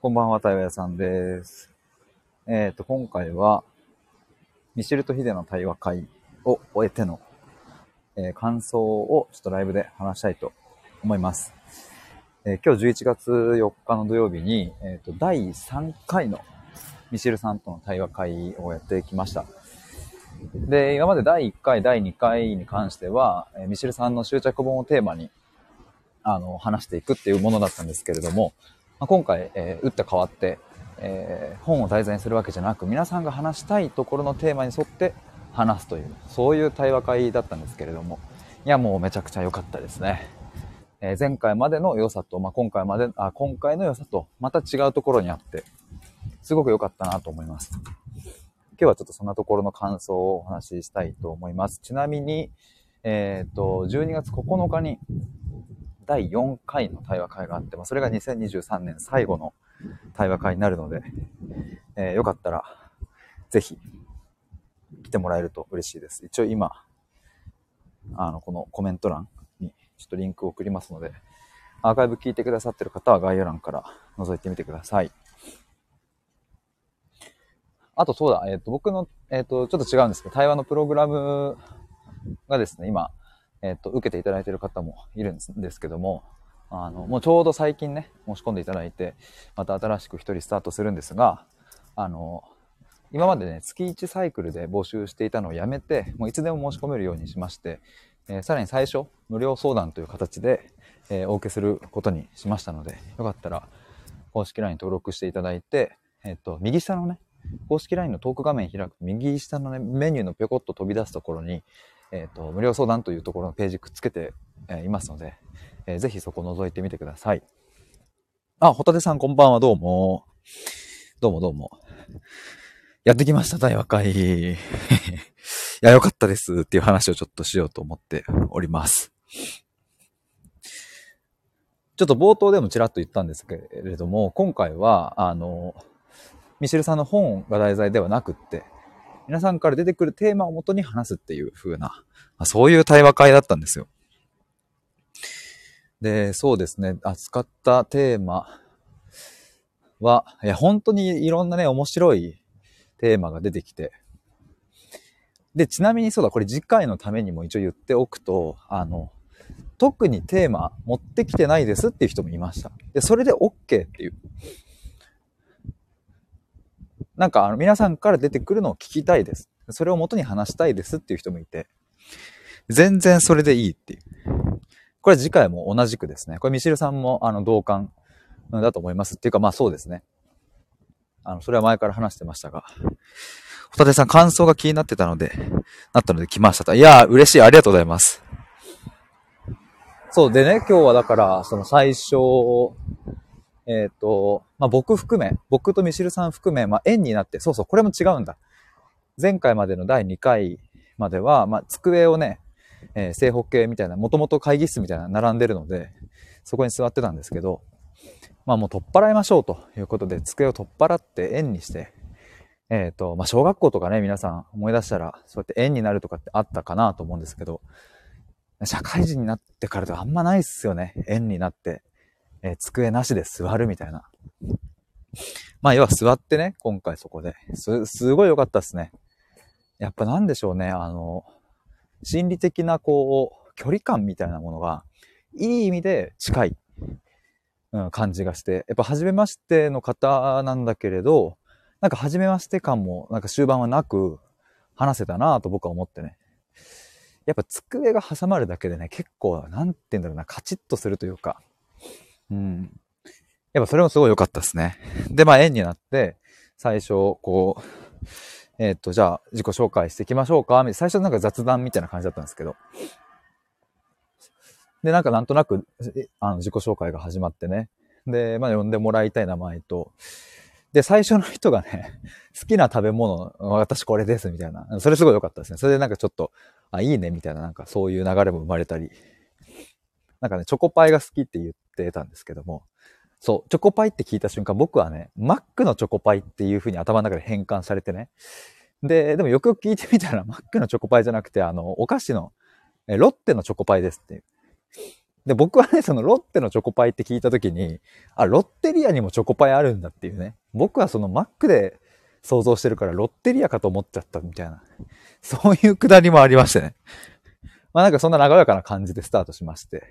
こんばんは、太陽屋さんです。えっ、と、今回は、ミシェルとヒデの対話会を終えての、えー感想をちょっとライブで話したいと思います。えー今日11月4日の土曜日に、えっ、と、第3回のミシェルさんとの対話会をやってきました。で、今まで第1回、第2回に関しては、えミシェルさんの執着本をテーマに、あの、話していくっていうものだったんですけれども、まあ、今回、えー打って変わって、えー本を題材にするわけじゃなく、皆さんが話したいところのテーマに沿って話すという、そういう対話会だったんですけれども、いや、もうめちゃくちゃ良かったですね。えー前回までの良さと、まあ、今回まで、あ、今回の良さと、また違うところにあって、すごく良かったなと思います。今日はちょっとそんなところの感想をお話ししたいと思います。ちなみに、えっ、と、12月9日に第4回の対話会があって、まあ、それが2023年最後の対話会になるので、えーよかったら、ぜひ、来てもらえると嬉しいです。一応今、あの、このコメント欄にちょっとリンクを送りますので、アーカイブ聞いてくださってる方は概要欄から覗いてみてください。あとそうだ、えっ、と、僕の、えっ、と、ちょっと違うんですけど、対話のプログラムがですね、今、えっ、と、受けていただいている方もいるんですけども、あの、もうちょうど最近ね、申し込んでいただいて、また新しく一人スタートするんですが、あの、今までね、月1サイクルで募集していたのをやめて、もういつでも申し込めるようにしまして、えーさらに最初、無料相談という形で、えーお受けすることにしましたので、よかったら、公式 LINE 登録していただいて、えっ、と、右下のね、公式 LINE のトーク画面開く右下のね、メニューのぴょこっと飛び出すところに、えっ、と、無料相談というところのページくっつけて、えいますので、えーぜひそこ覗いてみてください。あ、ホタテさんこんばんは、どうも。どうもどうも。やってきました、対話会。いや、よかったですっていう話をちょっとしようと思っております。ちょっと冒頭でもちらっと言ったんですけれども、今回は、あの、ミシェルさんの本が題材ではなくって、皆さんから出てくるテーマをもとに話すっていう風な、そういう対話会だったんですよ。で、そうですね、扱ったテーマは、いや、本当にいろんなね、面白いテーマが出てきて、で、ちなみにそうだ、これ次回のためにも一応言っておくと、あの、特にテーマ持ってきてないですっていう人もいました。で、それで OK っていう。なんかあの皆さんから出てくるのを聞きたいです。それを元に話したいですっていう人もいて、全然それでいいっていう。これ次回も同じくですね。これミシルさんもあの同感だと思います。っていうかまあそうですね。あの、それは前から話してましたが。ホタテさん感想が気になってたので、なったので来ましたと。いやー、嬉しい。ありがとうございます。そうでね、今日はだから、その最初、えっ、と、まあ、僕含め、僕とミシルさん含め、まあ、円になって、そうそう、これも違うんだ。前回までの第2回までは、まあ、机をね、えー正方形みたいな、もともと会議室みたいな並んでるので、そこに座ってたんですけど、まあもう取っ払いましょうということで、机を取っ払って円にして、えっ、と、まあ小学校とかね、皆さん思い出したら、そうやって円になるとかってあったかなと思うんですけど、社会人になってからではあんまないっすよね。円になって、えー机なしで座るみたいな。まあ、要は座ってね、今回そこで。す、すごい良かったっすね。やっぱなんでしょうね、あの、心理的なこう、距離感みたいなものが、いい意味で近い、うん、感じがして、やっぱ初めましての方なんだけれど、なんか初めまして感も、なんか終盤はなく、話せたなぁと僕は思ってね。やっぱ机が挟まるだけでね、結構、なんて言うんだろうな、カチッとするというか、うん。やっぱそれもすごい良かったですね。で、まあ円になって、最初、こう、えーっと、じゃあ自己紹介していきましょうか。最初なんか雑談みたいな感じだったんですけど。で、なんかなんとなく、あの、自己紹介が始まってね。で、まあ呼んでもらいたい名前と、で、最初の人がね、好きな食べ物、私これです、みたいな。それすごい良かったですね。それでなんかちょっと、あ、いいね、みたいな、なんかそういう流れも生まれたり。なんかね、チョコパイが好きって言ってたんですけども、そう、チョコパイって聞いた瞬間、僕はね、マックのチョコパイっていう風に頭の中で変換されてね。で、でもよくよく聞いてみたら、マックのチョコパイじゃなくて、あの、お菓子の、えロッテのチョコパイですっていう。で、僕はね、そのロッテのチョコパイって聞いた時に、あ、ロッテリアにもチョコパイあるんだっていうね。僕はそのマックで想像してるからロッテリアかと思っちゃったみたいな。そういうくだりもありましてね。まあなんかそんな和やかな感じでスタートしまして。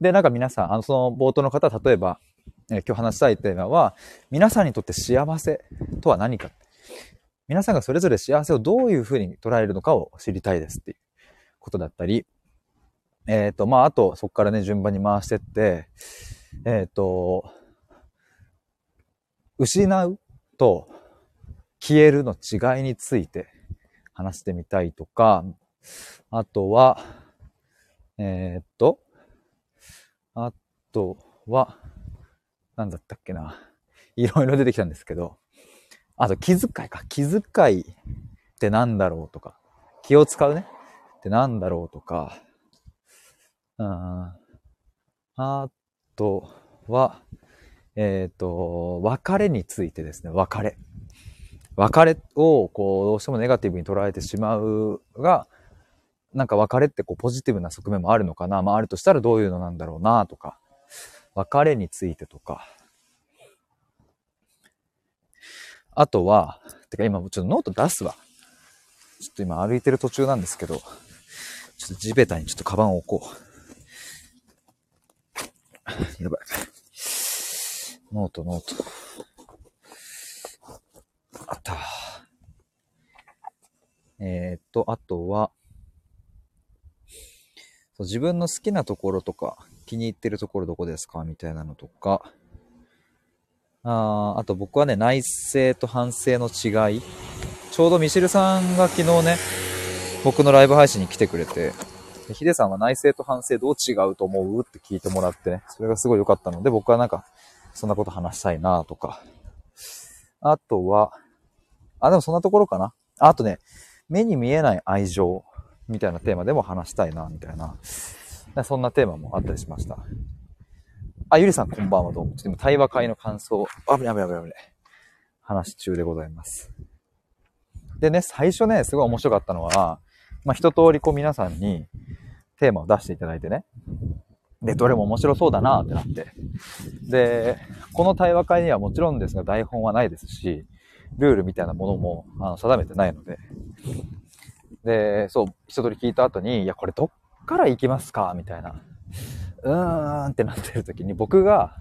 で、なんか皆さん、あのその冒頭の方、例えば、えー、今日話したいテーマは、皆さんにとって幸せとは何か。皆さんがそれぞれ幸せをどういうふうに捉えるのかを知りたいですっていうことだったり、えっ、ー、と、まあ、あと、そこからね、順番に回してって、えっ、ー、と、失うと消えるの違いについて話してみたいとか、あとは、えー、っと、あとは、なんだったっけな。いろいろ出てきたんですけど、あと気遣いか。気遣いってなんだろうとか、気を使うねってなんだろうとか、うん、あとは、えっ、ー、と、別れについてですね、別れ。別れを、こう、どうしてもネガティブに捉えてしまうが、なんか別れってこうポジティブな側面もあるのかなまああるとしたらどういうのなんだろうなとか、別れについてとか、あとは、てか今ちょっとノート出すわ。ちょっと今歩いてる途中なんですけど、ちょっと地べたにちょっとカバンを置こう。やばい。ノート、ノート。あった。えー、っと、あとは、そう自分の好きなところとか、気に入ってるところどこですか？みたいなのとか、ああと僕はね、内省と反省の違い。ちょうどミシルさんが昨日ね、僕のライブ配信に来てくれて、ヒデさんは内省と反省どう違うと思う？って聞いてもらってね、それがすごい良かったので、僕はなんか、そんなこと話したいなとか。あとは、あ、でもそんなところかな。あとね、目に見えない愛情。みたいなテーマでも話したいな、みたいな。そんなテーマもあったりしました。あ、ゆりさんこんばんはどう？も。ちょっと今対話会の感想、あぶねあぶねあぶねあぶね。話中でございます。でね、最初ね、すごい面白かったのは、まあ、一通りこう皆さんにテーマを出していただいてね。で、どれも面白そうだなってなって。で、この対話会にはもちろんですが台本はないですし、ルールみたいなものもあの定めてないので、で、そう、一通り聞いた後に、いや、これどっから行きますか？みたいな。うーんってなってる時に僕が、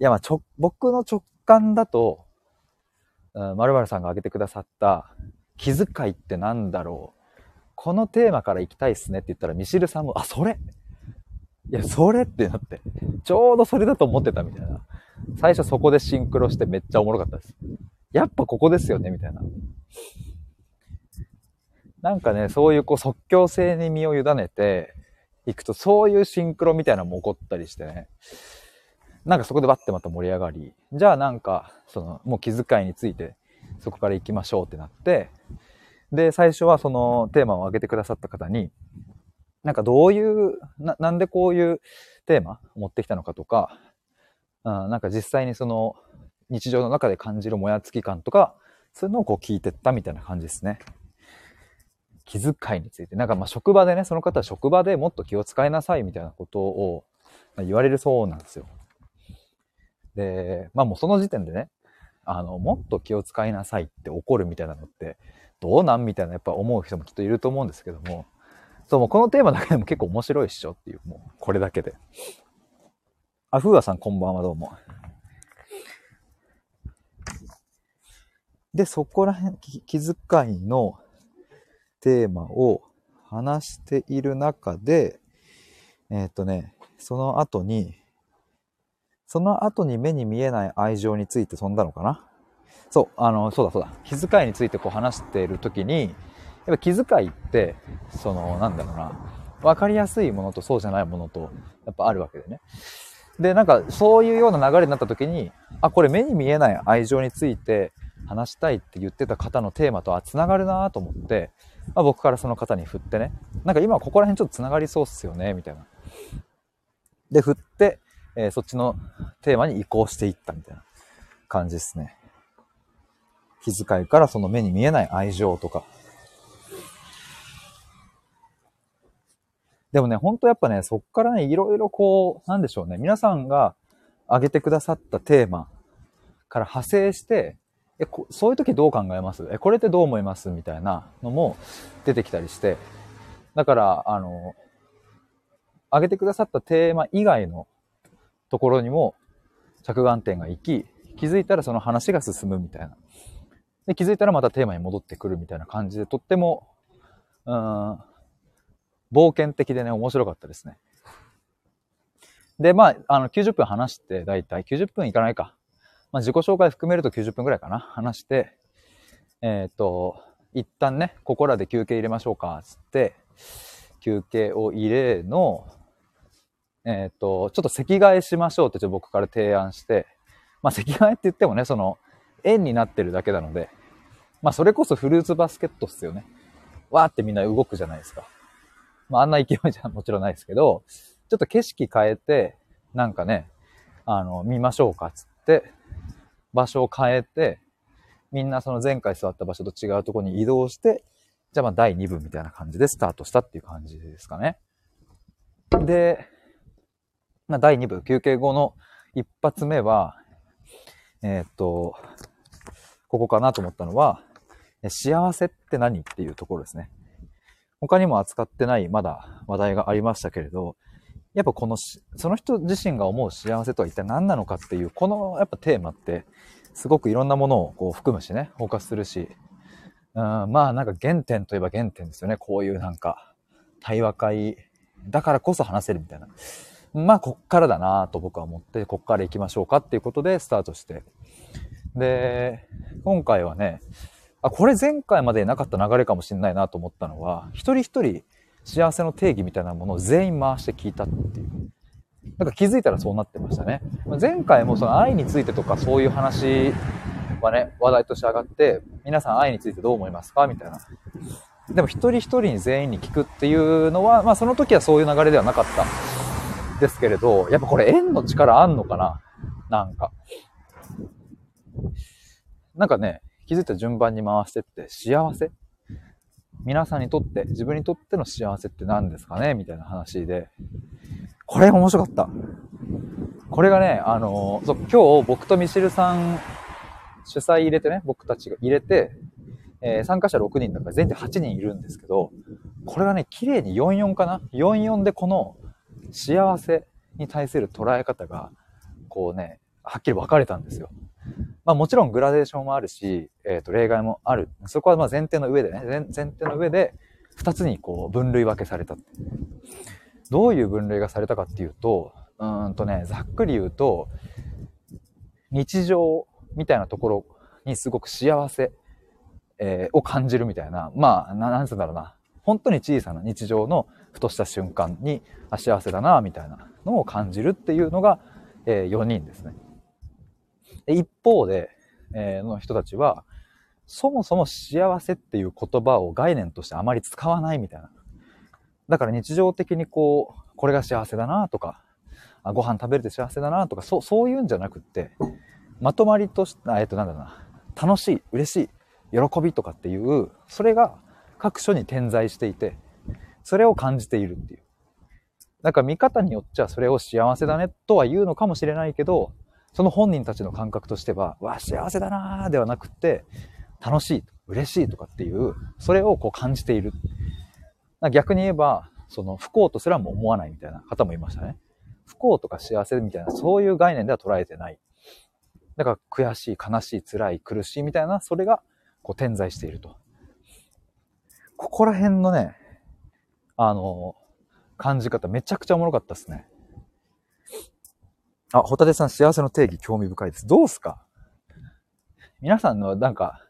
いや、まあ、ちょ、僕の直感だと、うん、〇〇さんが挙げてくださった気遣いってなんだろう？このテーマから行きたいっすねって言ったら、ミシルさんも、あ、それ？いや、それってなって、ちょうどそれだと思ってたみたいな。最初そこでシンクロしてめっちゃおもろかったです。やっぱここですよねみたいな。なんかね、そういうこう即興性に身を委ねていくと、そういうシンクロみたいなのも起こったりしてね。なんかそこでバッてまた盛り上がり、じゃあなんか、その、もう気遣いについて、そこから行きましょうってなって、で、最初はそのテーマを挙げてくださった方に、なんかどういう、ななんでこういうテーマ持ってきたのかとか、うん、なんか実際にその日常の中で感じるもやつき感とか、そういうのをこう聞いてったみたいな感じですね。気遣いについて。なんかまあ職場でね、その方は職場でもっと気を使いなさいみたいなことを言われるそうなんですよ。で、まあもうその時点でね、あの、もっと気を使いなさいって怒るみたいなのって、どうなんみたいなやっぱ思う人もきっといると思うんですけども、そう、もうこのテーマだけでも結構面白いっしょっていう、もうこれだけで。あ、ふうあさんこんばんはどうも。で、そこら辺、気遣いのテーマを話している中で、えー、っとね、その後に、その後に目に見えない愛情について飛んだのかな？そう、あの、そうだそうだ。気遣いについてこう話している時に、やっぱ気遣いって、その、なんだろうな、わかりやすいものとそうじゃないものと、やっぱあるわけでね。で、なんか、そういうような流れになった時に、あ、これ目に見えない愛情について話したいって言ってた方のテーマとは繋がるなと思って、まあ、僕からその方に振ってね、なんか今ここら辺ちょっと繋がりそうっすよね、みたいな。で、振って、えー、そっちのテーマに移行していったみたいな感じですね。気遣いからその目に見えない愛情とか。でもね、ほんとやっぱね、そっからね、いろいろこう、なんでしょうね、皆さんが挙げてくださったテーマから派生して、え、そういう時どう考えます？え、これってどう思います？みたいなのも出てきたりして、だから、あの、挙げてくださったテーマ以外のところにも着眼点が行き、気づいたらその話が進むみたいな。で、気づいたらまたテーマに戻ってくるみたいな感じで、とっても、うん、冒険的でね、面白かったですね。で、まあ、あの、90分話して、だいたい90分いかないか。まあ、自己紹介含めると90分くらいかな。話して、えっ、ー、と、一旦ね、ここらで休憩入れましょうか、つって、休憩を入れの、えっ、ー、と、ちょっと席替えしましょうってちょっと僕から提案して、まあ席替えって言ってもね、その、円になってるだけなので、まあそれこそフルーツバスケットっすよね。わーってみんな動くじゃないですか。まああんな勢いじゃもちろんないですけど、ちょっと景色変えて、なんかね、あの、見ましょうかつって、場所を変えて、みんなその前回座った場所と違うところに移動して、じゃあまあ第2部みたいな感じでスタートしたっていう感じですかね。で、まあ、第2部、休憩後の一発目は、えー、っと、ここかなと思ったのは、幸せって何っていうところですね。他にも扱ってないまだ話題がありましたけれど、やっぱこのしその人自身が思う幸せとは一体何なのかっていう、このやっぱテーマって、すごくいろんなものをこう含むしね、フォーカスするし、うん、まあなんか原点といえば原点ですよね。こういうなんか対話会だからこそ話せるみたいな。まあ、こっからだなと僕は思って、こっから行きましょうかっていうことでスタートして。で、今回はね、あ、これ前回までなかった流れかもしれないなと思ったのは、一人一人幸せの定義みたいなものを全員回して聞いたっていう。なんか気づいたらそうなってましたね。前回もその愛についてとかそういう話はね、話題として上がって、皆さん愛についてどう思いますか？みたいな。でも一人一人に全員に聞くっていうのは、まあその時はそういう流れではなかったですけれど、やっぱこれ縁の力あんのかな？なんか。なんかね、気づいた順番に回してって幸せ？皆さんにとって、自分にとっての幸せって何ですかね？みたいな話で。これ面白かった。これがね、あの、そう、今日僕とミシルさん主催入れてね、僕たちが入れて、えー、参加者6人だから全体8人いるんですけど、これがね、綺麗に44かな ?44 でこの幸せに対する捉え方が、こうね、はっきり分かれたんですよ。まあもちろんグラデーションもあるし、えっ、ー、と例外もある。そこはまあ前提の上でね、前前提の上で、二つにこう分類分けされた。どういう分類がされたかっていうと、うんとね、ざっくり言うと、日常みたいなところにすごく幸せ、えー、を感じるみたいな、まあ、ななんつうんだろうな。本当に小さな日常のふとした瞬間に、あ、幸せだな、みたいなのを感じるっていうのが、えー、4人ですね。で一方で、えー、の人たちは、そもそも幸せっていう言葉を概念としてあまり使わないみたいな。だから日常的にこう、これが幸せだなとか、あご飯食べれて幸せだなとか、そう、そういうんじゃなくって、まとまりとして、えっと、なんだろうな、楽しい、嬉しい、喜びとかっていう、それが各所に点在していて、それを感じているっていう。だから見方によっちゃそれを幸せだねとは言うのかもしれないけど、その本人たちの感覚としては、わ、幸せだなーではなくて、楽しい、嬉しいとかっていう、それをこう感じている。逆に言えば、その不幸とすらも思わないみたいな方もいましたね。不幸とか幸せみたいな、そういう概念では捉えてない。だから悔しい、悲しい、辛い、苦しいみたいな、それがこう点在していると。ここら辺のね、あの、感じ方めちゃくちゃおもろかったですね。あ、ホタテさん幸せの定義興味深いです。どうすか？皆さんのなんか、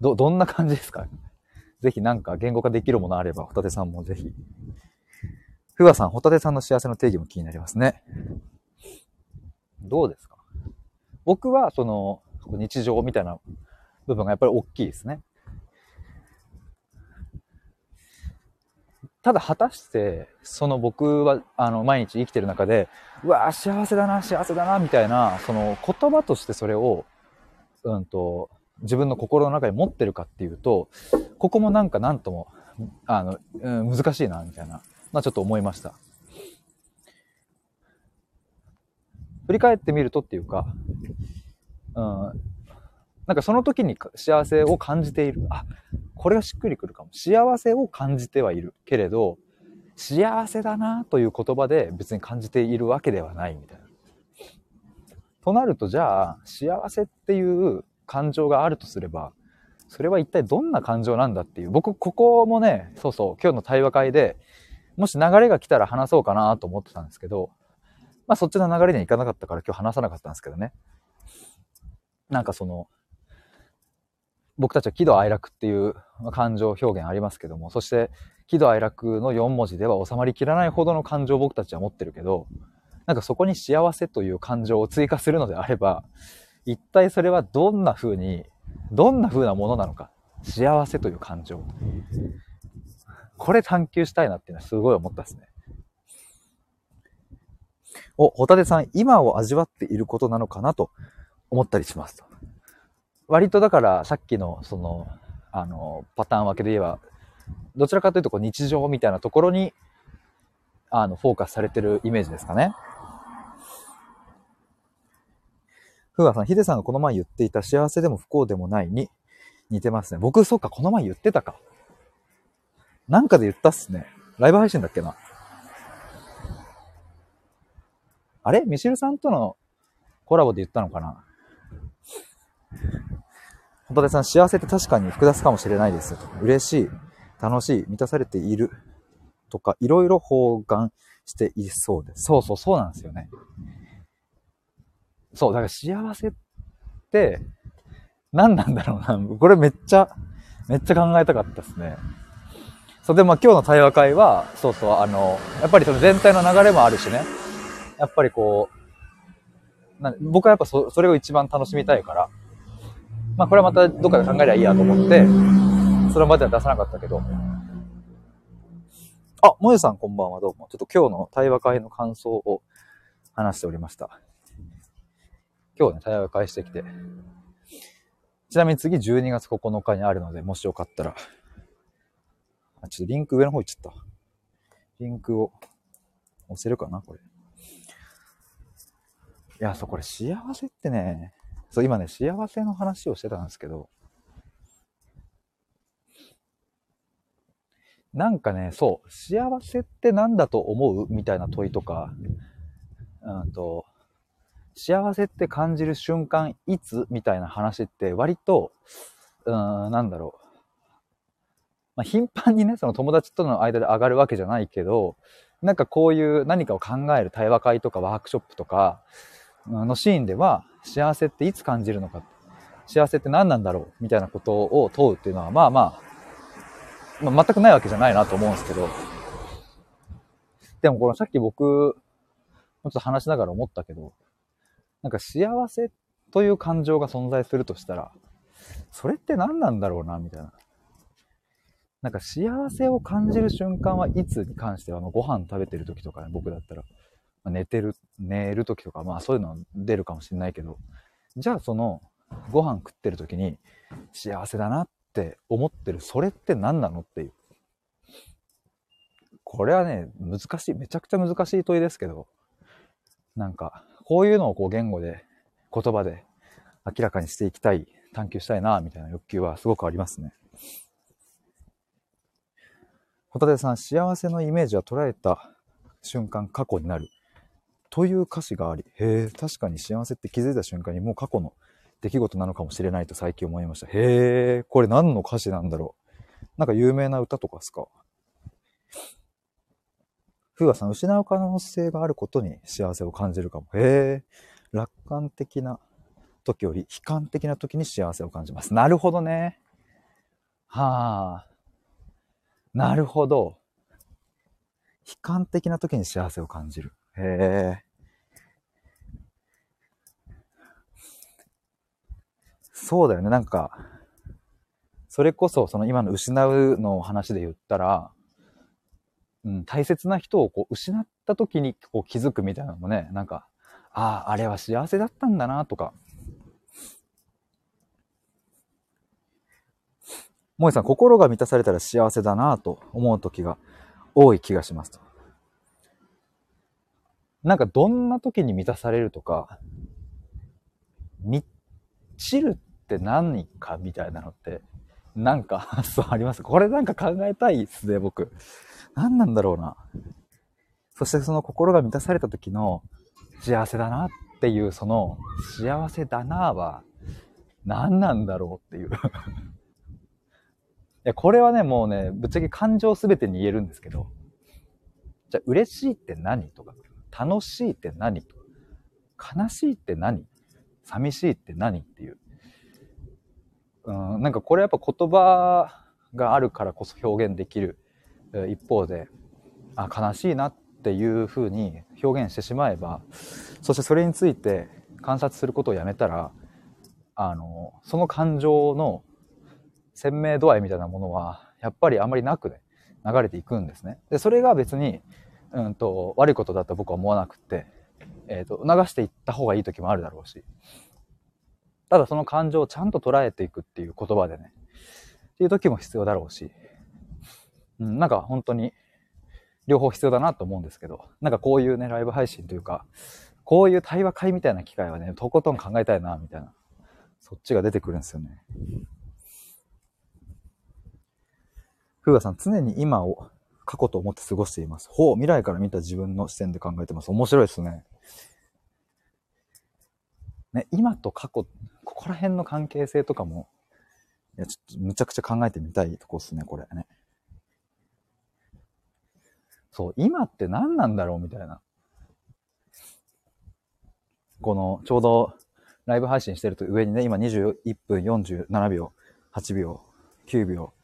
ど、どんな感じですか？ぜひなんか言語化できるものあれば、ホタテさんもぜひ。ふわさん、ホタテさんの幸せの定義も気になりますね。どうですか？僕はその日常みたいな部分がやっぱり大きいですね。ただ果たして、その僕は、あの、毎日生きてる中で、うわぁ、幸せだな、幸せだな、みたいな、その言葉としてそれを、うんと、自分の心の中に持ってるかっていうと、ここもなんかなんとも、あの、うん、難しいな、みたいな。まあちょっと思いました。振り返ってみるとっていうか、うん、なんかその時に幸せを感じている。あ、これがしっくりくるかも。幸せを感じてはいるけれど、幸せだなという言葉で別に感じているわけではないみたいな。となるとじゃあ、幸せっていう感情があるとすれば、それは一体どんな感情なんだっていう。僕、ここもね、そうそう、今日の対話会で、もし流れが来たら話そうかなと思ってたんですけど、まあそっちの流れにはいかなかったから今日話さなかったんですけどね。なんかその、僕たちは喜怒哀楽っていう感情表現ありますけども、そして喜怒哀楽の4文字では収まりきらないほどの感情を僕たちは持ってるけど、なんかそこに幸せという感情を追加するのであれば、一体それはどんな風に、どんな風なものなのか。幸せという感情。これ探求したいなっていうのはすごい思ったですね。お、ホタテさん、今を味わっていることなのかなと思ったりしますと。割とだからさっきのその、あの、パターン分けで言えば、どちらかというとこう日常みたいなところに、あの、フォーカスされてるイメージですかね。ふわさん、ヒデさんがこの前言っていた幸せでも不幸でもないに似てますね。僕、そうか、この前言ってたか。なんかで言ったっすね。ライブ配信だっけな。あれ？ミシルさんとのコラボで言ったのかな？ホタテさん、幸せって確かに複雑かもしれないです。嬉しい、楽しい、満たされているとか、いろいろ包含していそうです。そうそう、そうなんですよね。そう、だから幸せって、何なんだろうな。これめっちゃ、めっちゃ考えたかったですね。そう、でも今日の対話会は、そうそう、あの、やっぱりその全体の流れもあるしね。やっぱりこう、な僕はやっぱそそれを一番楽しみたいから、まあこれはまたどっかで考えりゃいいやと思って、それまでは出さなかったけど。あ、もえさんこんばんはどうも。ちょっと今日の対話会の感想を話しておりました。今日ね、対話会してきて。ちなみに次12月9日にあるので、もしよかったら。あ、ちょっとリンク上の方行っちゃった。リンクを押せるかなこれ。いや、そう、これ幸せってね、そう、今ね、幸せの話をしてたんですけど、なんかね、そう、幸せって何だと思うみたいな問いとか、うんと、幸せって感じる瞬間いつみたいな話って割と、うん、なんだろう。まあ、頻繁にね、その友達との間で上がるわけじゃないけど、なんかこういう何かを考える対話会とかワークショップとかのシーンでは、幸せっていつ感じるのか、幸せって何なんだろうみたいなことを問うっていうのは、まあまあ、まあ、全くないわけじゃないなと思うんですけど、でもこのさっき僕、ちょっと話しながら思ったけど、なんか幸せという感情が存在するとしたら、それって何なんだろうな、みたいな。なんか幸せを感じる瞬間はいつに関しては、ご飯食べてる時とかね、僕だったら、寝てる、寝る時とか、まあそういうの出るかもしれないけど、じゃあその、ご飯食ってる時に幸せだなって思ってる、それって何なのっていう。これはね、難しい、めちゃくちゃ難しい問いですけど、なんか、こういうのをこう言語で、言葉で明らかにしていきたい、探求したいな、みたいな欲求はすごくありますね。ホタテさん、幸せのイメージは捉えた瞬間過去になる。という歌詞があり、へえ、確かに幸せって気づいた瞬間にもう過去の出来事なのかもしれないと最近思いました。へえ、これ何の歌詞なんだろう。なんか有名な歌とかですか？ふうがさん、失う可能性があることに幸せを感じるかも。へえ、楽観的な時より悲観的な時に幸せを感じます。なるほどね。はあ。なるほど。悲観的な時に幸せを感じる。へえ。そうだよね。なんか、それこそ、その今の失うの話で言ったら、うん、大切な人をこう失った時にこう気づくみたいなのもね、なんか、ああ、あれは幸せだったんだなとか。萌さん、心が満たされたら幸せだなと思う時が多い気がしますと。なんかどんな時に満たされるとか、満ちるって何かみたいなのって、なんか 発想ありますこれなんか考えたいっすね、僕。何なんだろうな。そしてその心が満たされた時の幸せだなっていう、その幸せだなは何なんだろうっていう いや、これはね、もうね、ぶっちゃけ感情すべてに言えるんですけど、じゃあ嬉しいって何とか、楽しいって何と、悲しいって何？寂しいって何っていう。うん、なんかこれやっぱ言葉があるからこそ表現できる一方で、あ、悲しいなっていうふうに表現してしまえば、そしてそれについて観察することをやめたら、あの、その感情の鮮明度合いみたいなものは、やっぱりあまりなくね、流れていくんですね。で、それが別に、うんと、悪いことだと僕は思わなくて、えっ、ー、と、流していった方がいい時もあるだろうし、ただその感情をちゃんと捉えていくっていう言葉でね、っていう時も必要だろうし、うん、なんか本当に両方必要だなと思うんですけど、なんかこういうね、ライブ配信というか、こういう対話会みたいな機会はね、とことん考えたいな、みたいな。そっちが出てくるんですよね。ふうがさん、常に今を過去と思って過ごしています。ほう、未来から見た自分の視点で考えてます。面白いですね。ね、今と過去、ここら辺の関係性とかも、いや、ちょっとむちゃくちゃ考えてみたいとこっすね、これね。そう、今って何なんだろうみたいな。この、ちょうどライブ配信してると上にね、今21分47秒、8秒、9秒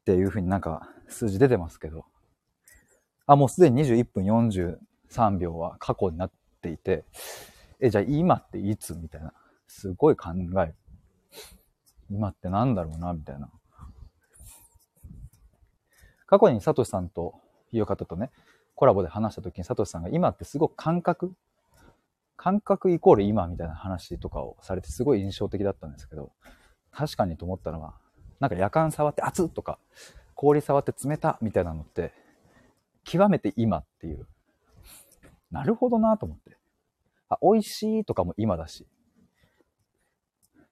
っていう風になんか数字出てますけど、あ、もうすでに21分43秒は過去になっていて、え、じゃあ今っていつみたいな。すごい考え。今ってなんだろうなみたいな。過去にサトシさんという方とね、コラボで話した時にサトシさんが今ってすごく感覚感覚イコール今みたいな話とかをされてすごい印象的だったんですけど、確かにと思ったのは、なんか夜間触って熱っとか、氷触って冷たみたいなのって、極めて今っていう。なるほどなと思って。あ、美味しいとかも今だし。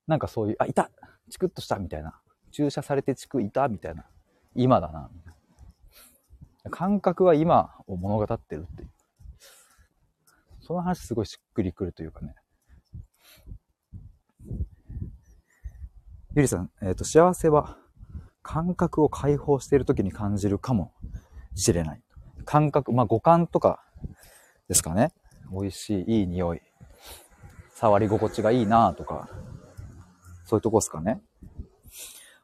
なんかそういう、あ、いたチクッとしたみたいな。注射されてチクいたみたいな。今だな。感覚は今を物語ってるっていう。その話すごいしっくりくるというかね。ゆりさん、えっ、ー、と、幸せは感覚を解放している時に感じるかもしれない。感覚、まあ五感とかですかね。美味しい、いい匂い。触り心地がいいなとか、そういうとこですかね。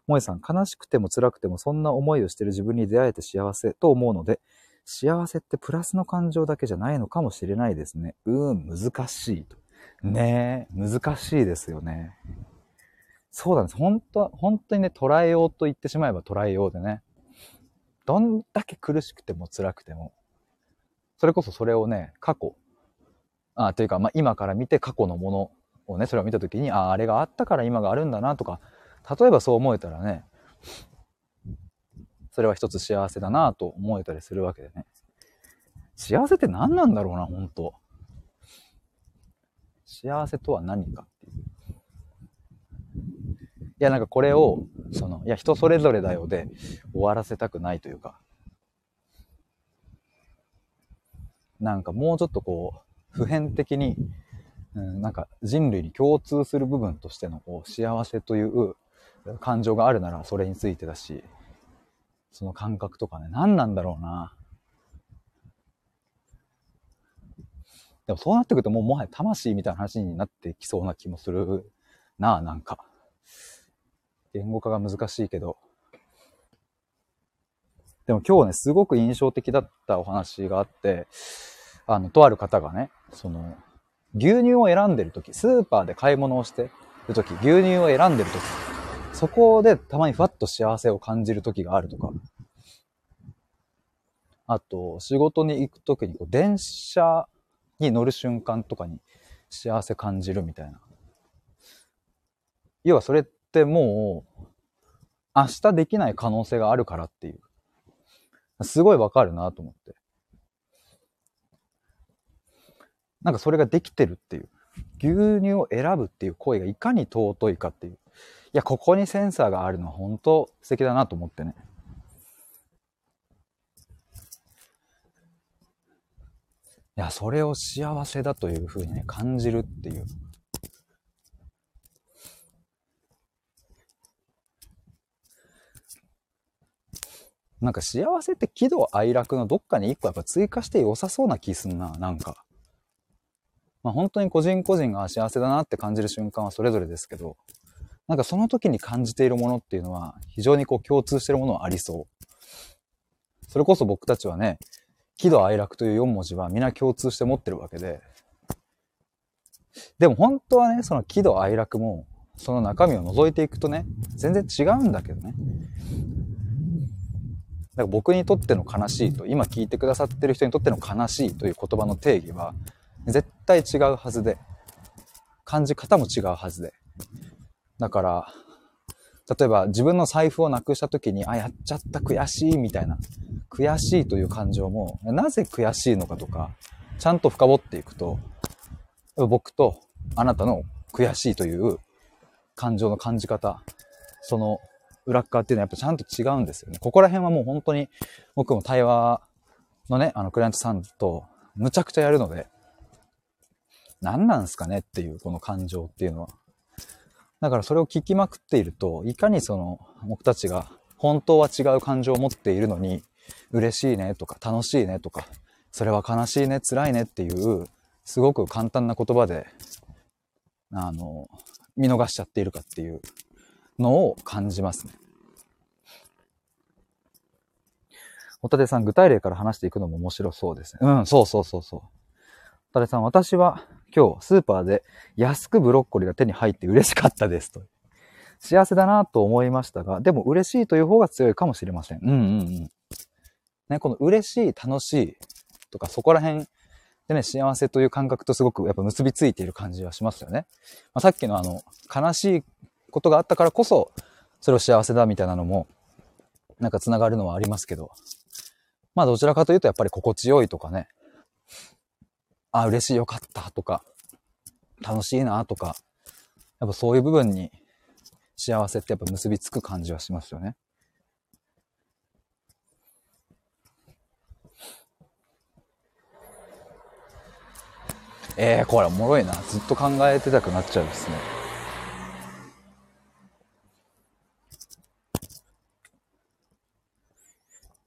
萌えさん、悲しくても辛くてもそんな思いをしてる自分に出会えて幸せと思うので、幸せってプラスの感情だけじゃないのかもしれないですね。うーん、難しいと。ねえ、難しいですよね。そうなんです。本当本当にね、捉えようと言ってしまえば捉えようでね。どんだけ苦しくても辛くても、それこそそれをね、過去、あというか、まあ、今から見て過去のものをね、それを見たときに、ああ、あれがあったから今があるんだなとか、例えばそう思えたらね、それは一つ幸せだなと思えたりするわけでね。幸せって何なんだろうな、本当幸せとは何かい。や、なんかこれを、その、いや、人それぞれだよで終わらせたくないというか、なんかもうちょっとこう、普遍的に、うん、なんか人類に共通する部分としてのこう幸せという感情があるならそれについてだし、その感覚とかね、何なんだろうな。でもそうなってくるともうもはや魂みたいな話になってきそうな気もするなあ、なんか。言語化が難しいけど。でも今日ね、すごく印象的だったお話があって、あの、とある方がね、その、牛乳を選んでるとき、スーパーで買い物をしてるとき、牛乳を選んでるとき、そこでたまにふわっと幸せを感じる時があるとか。あと、仕事に行く時にこう電車に乗る瞬間とかに幸せ感じるみたいな。要はそれってもう、明日できない可能性があるからっていう。すごいわかるなと思って。なんかそれができてるっていう。牛乳を選ぶっていう行為がいかに尊いかっていう。いや、ここにセンサーがあるのは本当素敵だなと思ってね。いや、それを幸せだというふうにね、感じるっていう。なんか幸せって喜怒哀楽のどっかに一個やっぱ追加して良さそうな気すんな、なんか。まあ本当に個人個人が幸せだなって感じる瞬間はそれぞれですけど、なんかその時に感じているものっていうのは非常にこう共通してるものはありそう。それこそ僕たちはね、喜怒哀楽という4文字は皆共通して持ってるわけで、でも本当はね、その喜怒哀楽も、その中身を覗いていくとね、全然違うんだけどね。だから僕にとっての悲しいと、今聞いてくださってる人にとっての悲しいという言葉の定義は、絶対違うはずで、感じ方も違うはずで。だから、例えば自分の財布をなくした時に、あ、やっちゃった悔しいみたいな、悔しいという感情も、なぜ悔しいのかとか、ちゃんと深掘っていくと、僕とあなたの悔しいという感情の感じ方、その裏側っていうのはやっぱちゃんと違うんですよね。ここら辺はもう本当に僕も対話のね、あのクライアントさんとむちゃくちゃやるので、何なんすかねっていうこの感情っていうのは。だからそれを聞きまくっていると、いかにその僕たちが本当は違う感情を持っているのに、嬉しいねとか楽しいねとか、それは悲しいね、辛いねっていう、すごく簡単な言葉で、あの、見逃しちゃっているかっていうのを感じますね。ホタテさん、具体例から話していくのも面白そうですね。うん、そうそうそうそう。ホタテさん、私は今日スーパーで安くブロッコリーが手に入って嬉しかったですと。幸せだなと思いましたが、でも嬉しいという方が強いかもしれません。うんうんうん。ね、この嬉しい、楽しいとかそこら辺でね、幸せという感覚とすごくやっぱ結びついている感じはしますよね。まあ、さっきのあの、悲しいことがあったからこそ、それを幸せだみたいなのも、なんか繋がるのはありますけど、まあどちらかというとやっぱり心地よいとかね、あ、嬉しいよかったとか、楽しいなとか、やっぱそういう部分に幸せってやっぱ結びつく感じはしますよね。えー、これおもろいな。ずっと考えてたくなっちゃうですね。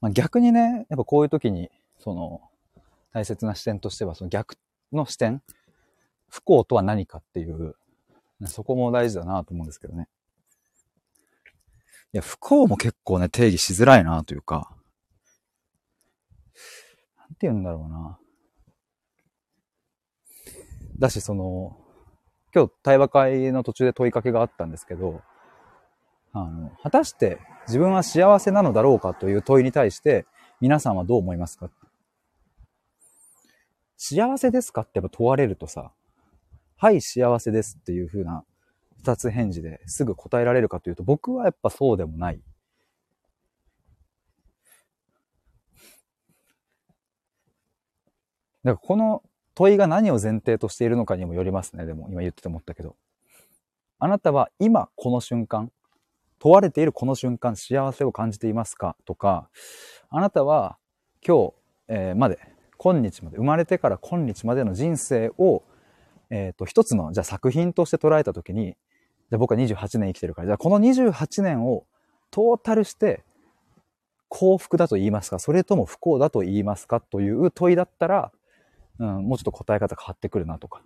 まあ、逆にね、やっぱこういう時に、その、大切な視点としては、その逆の視点、不幸とは何かっていう、そこも大事だなと思うんですけどね。いや、不幸も結構ね、定義しづらいなというか、なんて言うんだろうな。だし、その、今日対話会の途中で問いかけがあったんですけど、あの、果たして自分は幸せなのだろうかという問いに対して、皆さんはどう思いますか？幸せですかってやっぱ問われるとさ、はい、幸せですっていう風な二つ返事ですぐ答えられるかというと、僕はやっぱそうでもない。だからこの問いが何を前提としているのかにもよりますね。でも今言ってて思ったけど。あなたは今この瞬間、問われているこの瞬間、幸せを感じていますか？とか、あなたは今日、えー、まで、今日まで、生まれてから今日までの人生を、えっ、ー、と、一つの、じゃあ作品として捉えたときに、じゃあ僕は28年生きてるから、じゃあこの28年をトータルして幸福だと言いますか、それとも不幸だと言いますかという問いだったら、うん、もうちょっと答え方変わってくるなとか。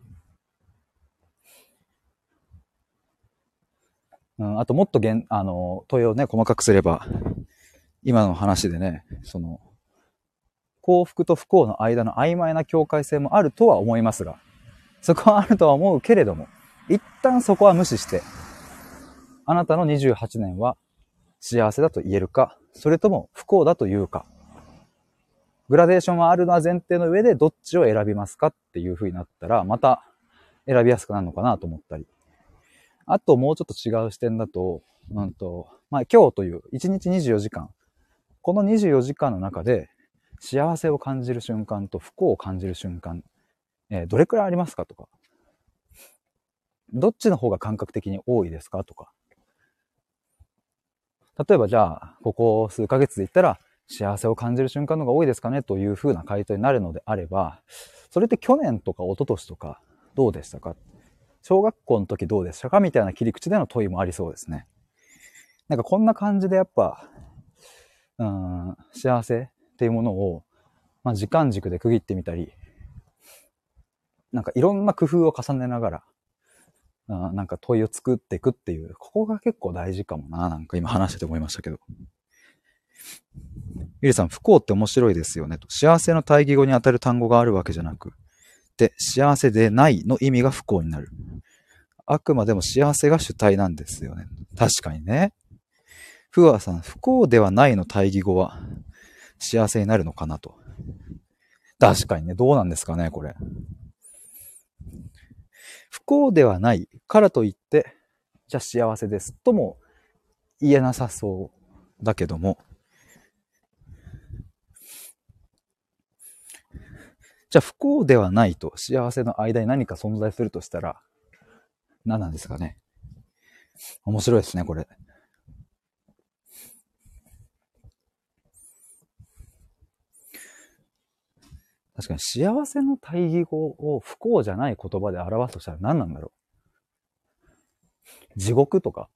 うん、あともっとげん、あの、問いをね、細かくすれば、今の話でね、その、幸福と不幸の間の曖昧な境界線もあるとは思いますが、そこはあるとは思うけれども、一旦そこは無視して、あなたの28年は幸せだと言えるか、それとも不幸だと言うか、グラデーションはあるのは前提の上でどっちを選びますかっていう風になったら、また選びやすくなるのかなと思ったり。あともうちょっと違う視点だと、うんと、まあ今日という1日24時間この24時間の中で幸せを感じる瞬間と不幸を感じる瞬間、えー、どれくらいありますかとか、どっちの方が感覚的に多いですかとか。例えばじゃあ、ここ数ヶ月で言ったら、幸せを感じる瞬間の方が多いですかねというふうな回答になるのであれば、それって去年とか一昨年とかどうでしたか小学校の時どうでしたかみたいな切り口での問いもありそうですね。なんかこんな感じでやっぱ、うん、幸せっていうものを、まあ、時間軸で区切ってみたり、なんかいろんな工夫を重ねながら、あなんか問いを作っていくっていう、ここが結構大事かもな、なんか今話してて思いましたけど。ゆりさん、不幸って面白いですよねと。幸せの対義語に当たる単語があるわけじゃなく、で、幸せでないの意味が不幸になる。あくまでも幸せが主体なんですよね。確かにね。ふわさん、不幸ではないの対義語は幸せになるのかなと。確かにね、どうなんですかね、これ。不幸ではないからといって、じゃあ幸せですとも言えなさそうだけども、じゃあ不幸ではないと幸せの間に何か存在するとしたら、何なんですかね。面白いですね、これ。確かに幸せの対義語を不幸じゃない言葉で表すとしたら何なんだろう。地獄とか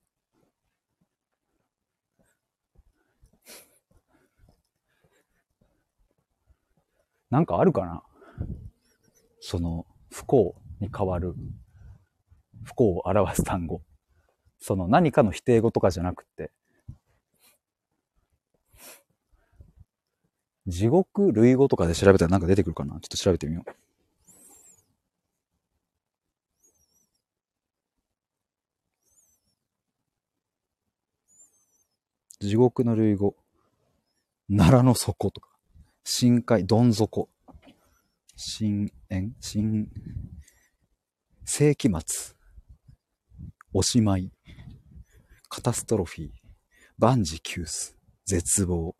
なんかあるかなその不幸に変わる不幸を表す単語。その何かの否定語とかじゃなくて、地獄類語とかで調べたらなんか出てくるかな？ちょっと調べてみよう。地獄の類語。奈良の底とか。深海、どん底。深淵深、世紀末。おしまい。カタストロフィー。万事休す。絶望。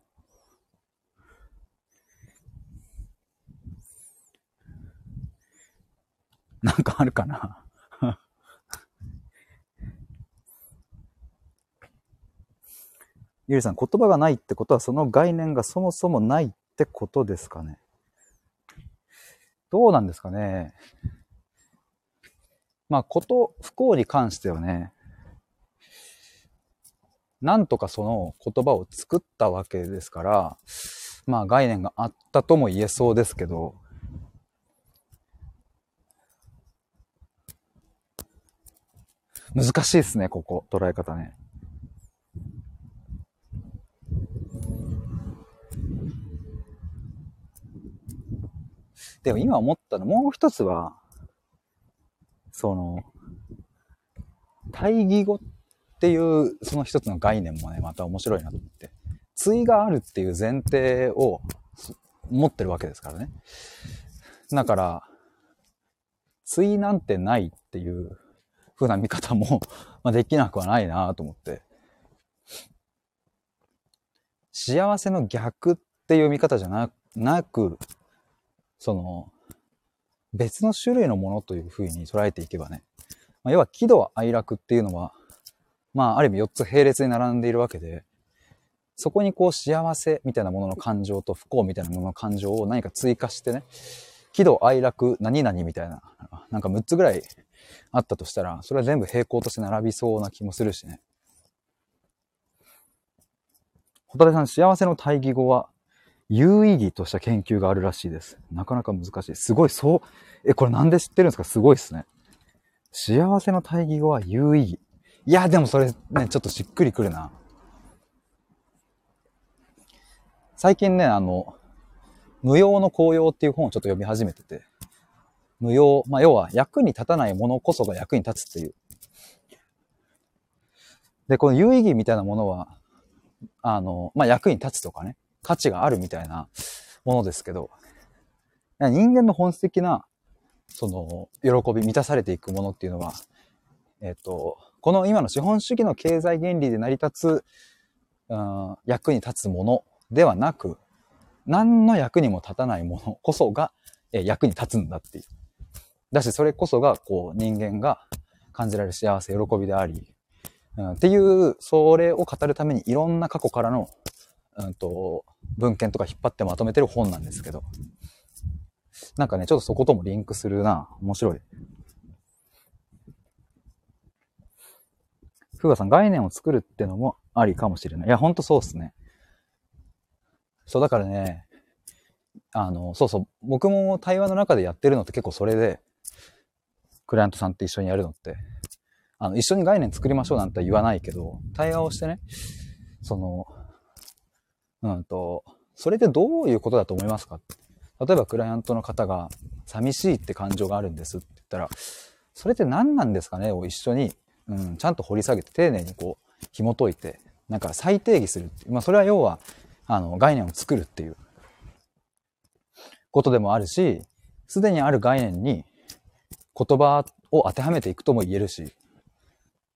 なんかあるかな？ゆりさん、言葉がないってことはその概念がそもそもないってことですかね？どうなんですかね。まあ、こと、不幸に関してはね、なんとかその言葉を作ったわけですから、まあ概念があったとも言えそうですけど、難しいですね、ここ、捉え方ね。でも今思ったの、もう一つは、その、対義語っていう、その一つの概念もね、また面白いなと思って。対があるっていう前提を持ってるわけですからね。だから、対なんてないっていう風な見方も まあ、できなくはないなと思って。幸せの逆っていう見方じゃなくなく、その、別の種類のものというふうに捉えていけばね、まあ、要は喜怒哀楽っていうのは、まあ、ある意味4つ並列に並んでいるわけで、そこにこう幸せみたいなものの感情と不幸みたいなものの感情を何か追加してね、喜怒哀楽何々みたいな、なんか6つぐらいあったとしたら、それは全部平行として並びそうな気もするしね。ホタテさん、幸せの対義語は、有意義とした研究があるらしいです。なかなか難しい。すごい、そう、え、これなんで知ってるんですか？すごいですね。幸せの対義語は有意義。いや、でもそれね、ちょっとしっくりくるな。最近ね、あの、無用の紅葉っていう本をちょっと読み始めてて、無用、まあ、要は役に立たないものこそが役に立つっていう。で、この有意義みたいなものは、あの、まあ、役に立つとかね、価値があるみたいなものですけど、人間の本質的な、その、喜び、満たされていくものっていうのは、えっ、と、この今の資本主義の経済原理で成り立つ、うん、役に立つものではなく、何の役にも立たないもの こそが、え役に立つんだっていう。だし、それこそが、こう、人間が感じられる幸せ、喜びであり、うん、っていう、それを語るためにいろんな過去からの、うんと、文献とか引っ張ってまとめてる本なんですけど、なんかね、ちょっとそこともリンクするな。面白い。ふうがさん、概念を作るってのもありかもしれない。いや、ほんとそうっすね。そう、だからね、あの、そうそう、僕も対話の中でやってるのって結構それで、クライアントさんって一緒にやるのって、あの、一緒に概念作りましょうなんて言わないけど、対話をしてね、その、うんと、それでどういうことだと思いますか？例えばクライアントの方が寂しいって感情があるんですって言ったら、それって何なんですかね？を一緒に、うん、ちゃんと掘り下げて丁寧にこう紐解いて、なんか再定義するっていう。まあそれは要は、あの概念を作るっていうことでもあるし、すでにある概念に言葉を当てはめていくとも言えるし、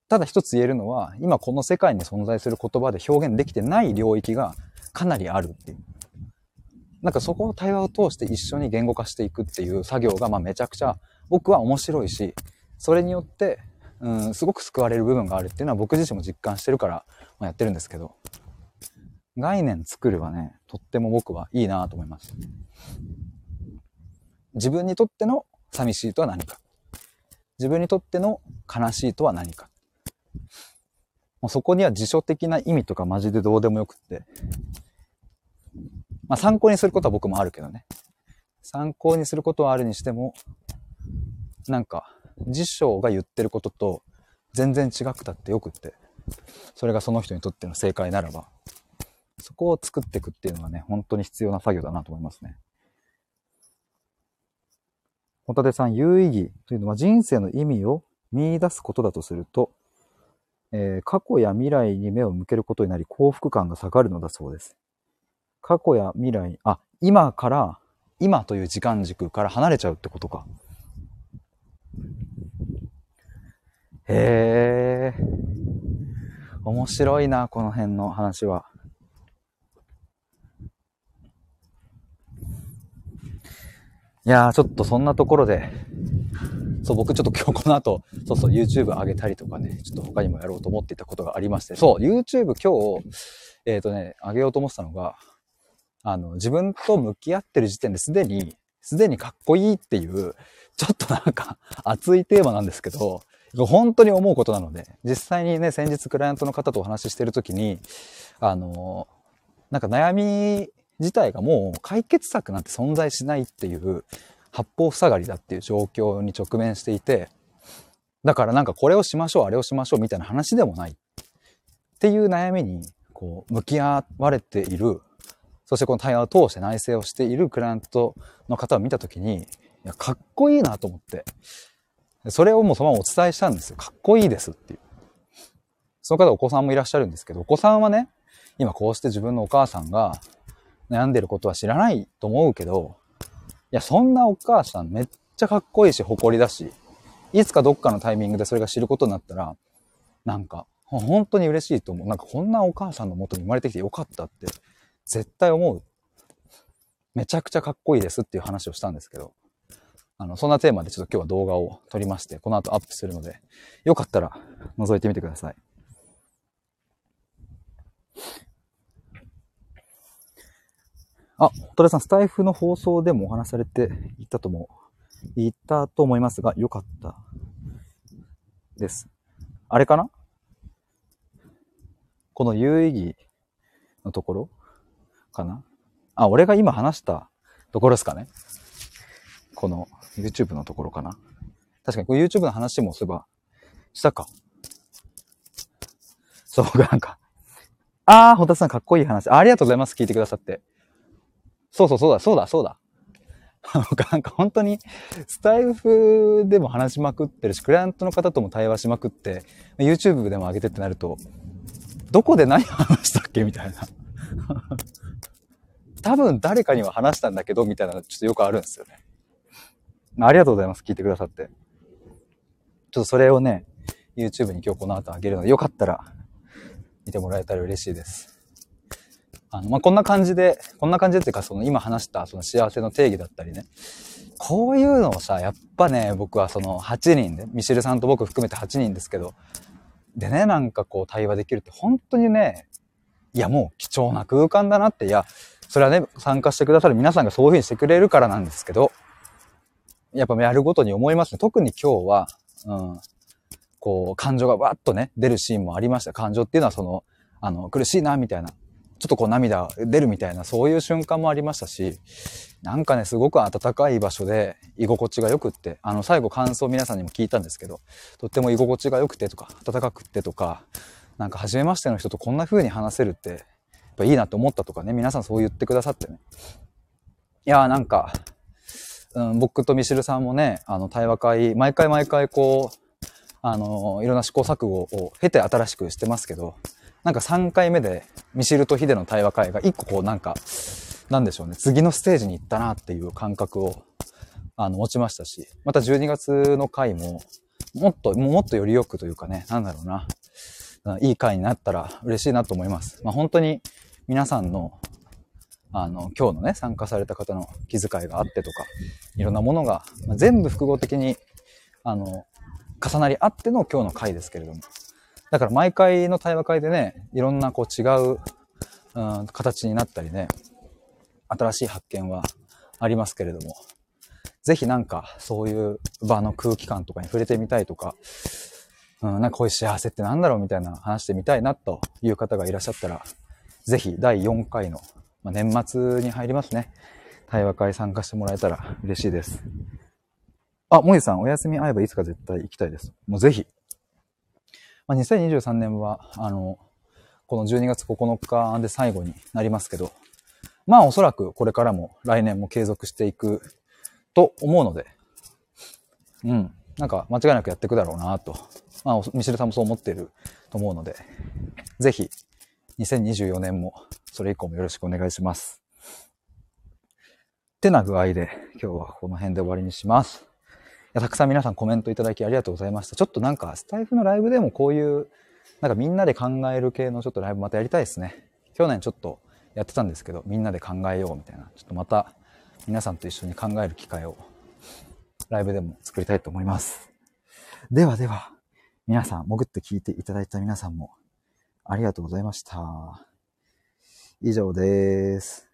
ただ一つ言えるのは、今この世界に存在する言葉で表現できてない領域がかなりあるっていう。なんかそこを対話を通して一緒に言語化していくっていう作業が、まあめちゃくちゃ僕は面白いし、それによって、うん、すごく救われる部分があるっていうのは僕自身も実感してるから、まあ、やってるんですけど、概念作るはね、とっても僕はいいなと思います。自分にとっての寂しいとは何か。自分にとっての悲しいとは何か。もうそこには辞書的な意味とかマジでどうでもよくって。まあ参考にすることは僕もあるけどね。参考にすることはあるにしても、なんか辞書が言ってることと全然違くたってよくって。それがその人にとっての正解ならば、そこを作っていくっていうのがね、本当に必要な作業だなと思いますね。ホタテさん、有意義というのは人生の意味を見出すことだとすると、えー、過去や未来に目を向けることになり幸福感が下がるのだそうです。過去や未来、あ、今から、今という時間軸から離れちゃうってことか。へえ。面白いな、この辺の話は。いやー、ちょっとそんなところで、そう、僕ちょっと今日この後、そうそう、YouTube 上げたりとかね、ちょっと他にもやろうと思っていたことがありまして、そう、YouTube 今日、えっ、ー、とね、上げようと思ってたのが、あの、自分と向き合ってる時点ですでに、すでにかっこいいっていう、ちょっとなんか熱いテーマなんですけど、本当に思うことなので、実際にね、先日クライアントの方とお話ししてるときに、あの、なんか悩み自体がもう解決策なんて存在しないっていう八方塞がりだっていう状況に直面していて、だからなんかこれをしましょう、あれをしましょうみたいな話でもないっていう悩みにこう向き合われている、そしてこの対話を通して内省をしているクライアントの方を見たときに、いや、かっこいいなと思って、それをもうそのままお伝えしたんですよ。かっこいいですっていう。その方お子さんもいらっしゃるんですけど、お子さんはね、今こうして自分のお母さんが悩んでることは知らないと思うけど、いや、そんなお母さんめっちゃかっこいいし、誇りだし、いつかどっかのタイミングでそれが知ることになったら、なんか、本当に嬉しいと思う。なんかこんなお母さんの元に生まれてきてよかったって、絶対思う。めちゃくちゃかっこいいですっていう話をしたんですけど、あの、そんなテーマでちょっと今日は動画を撮りまして、この後アップするので、よかったら覗いてみてください。あ、トラさん、スタイフの放送でもお話されていたとも、言ったと思いますが、よかったです。あれかな？この有意義のところ？かな？あ、俺が今話したところですかね？この YouTube のところかな？確かにこれ YouTube の話もそういえばしたか？そう、なんか。あー、ホタさんかっこいい話あ。ありがとうございます。聞いてくださって。そうそうそうだ、そうだ、そうだ。なんか本当にスタイフでも話しまくってるし、クライアントの方とも対話しまくって、YouTube でも上げてってなると、どこで何話したっけ？みたいな。多分誰かには話したんだけど、みたいなのちょっとよくあるんですよね。ありがとうございます。聞いてくださって。ちょっとそれをね、YouTube に今日この後あげるので、よかったら見てもらえたら嬉しいです。あの、まあ、こんな感じで、こんな感じでっていうか、その今話したその幸せの定義だったりね。こういうのをさ、やっぱね、僕はその8人で、ミシルさんと僕含めて8人ですけど、でね、なんかこう対話できるって本当にね、いやもう貴重な空間だなって、いや、それはね、参加してくださる皆さんがそういうふうにしてくれるからなんですけど、やっぱやるごとに思いますね。特に今日は、うん、こう、感情がわっとね、出るシーンもありました。感情っていうのはその、あの、苦しいな、みたいな。ちょっとこう涙出るみたいな、そういう瞬間もありましたし、なんかね、すごく暖かい場所で居心地が良くって、あの、最後感想皆さんにも聞いたんですけど、とっても居心地が良くてとか、暖かくってとか、なんか初めましての人とこんな風に話せるって、ぱいいなと思ったとかね、皆さんそう言ってくださってね。いやーなんか、うん、僕とミシルさんもね、あの、対話会、毎回毎回こう、あの、いろんな試行錯誤を経て新しくしてますけど、なんか3回目で、ミシルとヒデの対話会が1個こうなんか、なんでしょうね、次のステージに行ったなっていう感覚を、あの、持ちましたし、また12月の回も、もっと、もっとよりよくというかね、なんだろうな、いい回になったら嬉しいなと思います。まあ本当に皆さんの、あの、今日のね、参加された方の気遣いがあってとか、いろんなものが、まあ、全部複合的に、あの、重なりあっての今日の回ですけれども、だから毎回の対話会でね、いろんなこう違う、うん、形になったりね、新しい発見はありますけれども、ぜひなんかそういう場の空気感とかに触れてみたいとか、うん、なんかこういう幸せってなんだろうみたいな話してみたいなという方がいらっしゃったら、ぜひ第4回の、まあ、年末に入りますね。対話会参加してもらえたら嬉しいです。あ、もえさん、お休み合えばいつか絶対行きたいです。もうぜひまあ、2023年は、あの、この12月9日で最後になりますけど、まあおそらくこれからも来年も継続していくと思うので、うん、なんか間違いなくやっていくだろうなと、まあミシルさんもそう思っていると思うので、ぜひ2024年もそれ以降もよろしくお願いします。ってな具合で今日はこの辺で終わりにします。いや、たくさん皆さんコメントいただきありがとうございました。ちょっとなんか、スタイフのライブでもこういう、なんかみんなで考える系のちょっとライブまたやりたいですね。去年ちょっとやってたんですけど、みんなで考えようみたいな。ちょっとまた皆さんと一緒に考える機会をライブでも作りたいと思います。ではでは、皆さん、潜って聞いていただいた皆さんもありがとうございました。以上です。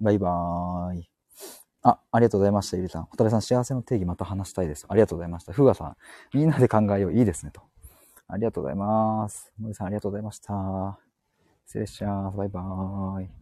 バイバーイ。あ、ありがとうございました、ゆりさん。ホタルさん、幸せの定義また話したいです。ありがとうございました。ふがさん、みんなで考えよう。いいですね、と。ありがとうございます。もりさん、ありがとうございました。失礼します。バイバーイ。